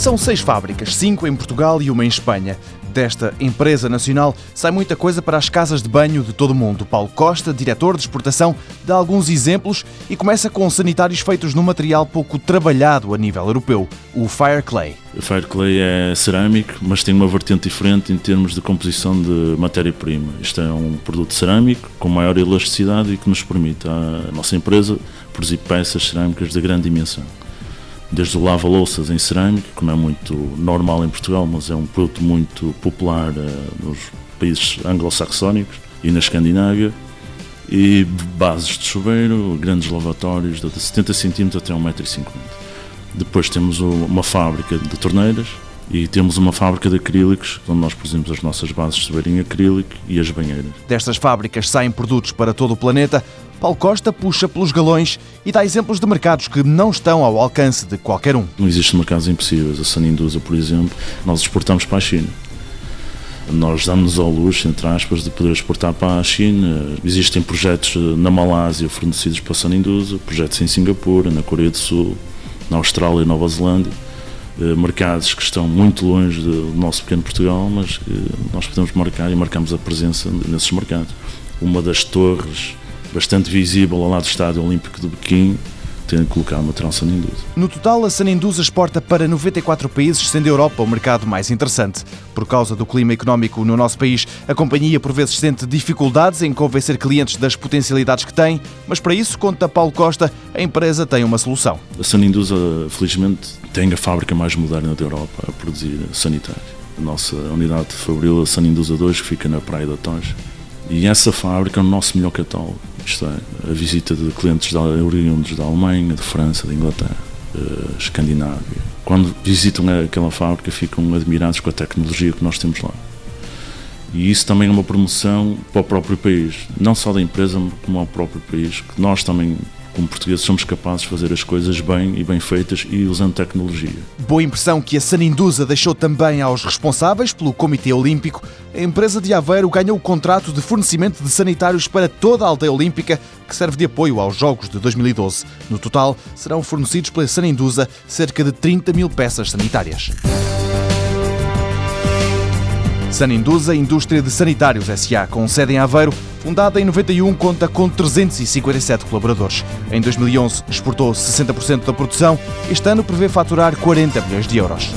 São seis fábricas, cinco em Portugal e uma em Espanha. Desta empresa nacional sai muita coisa para as casas de banho de todo o mundo. Paulo Costa, diretor de exportação, dá alguns exemplos e começa com sanitários feitos num material pouco trabalhado a nível europeu, o Fire Clay. O Fire Clay é cerâmico, mas tem uma vertente diferente em termos de composição de matéria-prima. Isto é um produto cerâmico com maior elasticidade e que nos permite à nossa empresa produzir peças cerâmicas de grande dimensão desde o lava-louças em cerâmica, que não é muito normal em Portugal, mas é um produto muito popular uh, nos países anglo-saxónicos e na Escandinávia, e bases de chuveiro, grandes lavatórios de 70 cm até 1,50m. Depois temos uma fábrica de torneiras e temos uma fábrica de acrílicos, onde nós produzimos as nossas bases de em acrílico e as banheiras. Destas fábricas saem produtos para todo o planeta, Paulo Costa puxa pelos galões e dá exemplos de mercados que não estão ao alcance de qualquer um. Não existem mercados impossíveis. A Sanindusa, por exemplo, nós exportamos para a China. Nós damos ao luxo, entre aspas, de poder exportar para a China. Existem projetos na Malásia fornecidos para a Sanindusa, projetos em Singapura, na Coreia do Sul, na Austrália e Nova Zelândia. Eh, mercados que estão muito longe do nosso pequeno Portugal, mas que nós podemos marcar e marcamos a presença nesses mercados. Uma das torres bastante visível ao lado do Estádio Olímpico de Pequim, tendo colocado uma trança Sanindusa. No total, a Sanindusa exporta para 94 países, sendo a Europa o mercado mais interessante. Por causa do clima económico no nosso país, a companhia por vezes sente dificuldades em convencer clientes das potencialidades que tem, mas para isso, conta Paulo Costa, a empresa tem uma solução. A Sanindusa, felizmente, tem a fábrica mais moderna da Europa a produzir sanitário. A nossa unidade de fabril, a Sanindusa 2, que fica na Praia da Toja. E essa fábrica é o nosso melhor catálogo isto é, a visita de clientes da, oriundos da Alemanha, de França, da Inglaterra, uh, Escandinávia. Quando visitam aquela fábrica ficam admirados com a tecnologia que nós temos lá. E isso também é uma promoção para o próprio país, não só da empresa, como ao próprio país, que nós também como portugueses somos capazes de fazer as coisas bem e bem feitas e usando tecnologia. Boa impressão que a Sanindusa deixou também aos responsáveis pelo Comitê Olímpico. A empresa de Aveiro ganhou o contrato de fornecimento de sanitários para toda a aldeia olímpica, que serve de apoio aos Jogos de 2012. No total, serão fornecidos pela Sanindusa cerca de 30 mil peças sanitárias. Sanindusa Indústria de Sanitários SA, com sede em Aveiro, fundada em 91, conta com 357 colaboradores. Em 2011 exportou 60% da produção. Este ano prevê faturar 40 milhões de euros.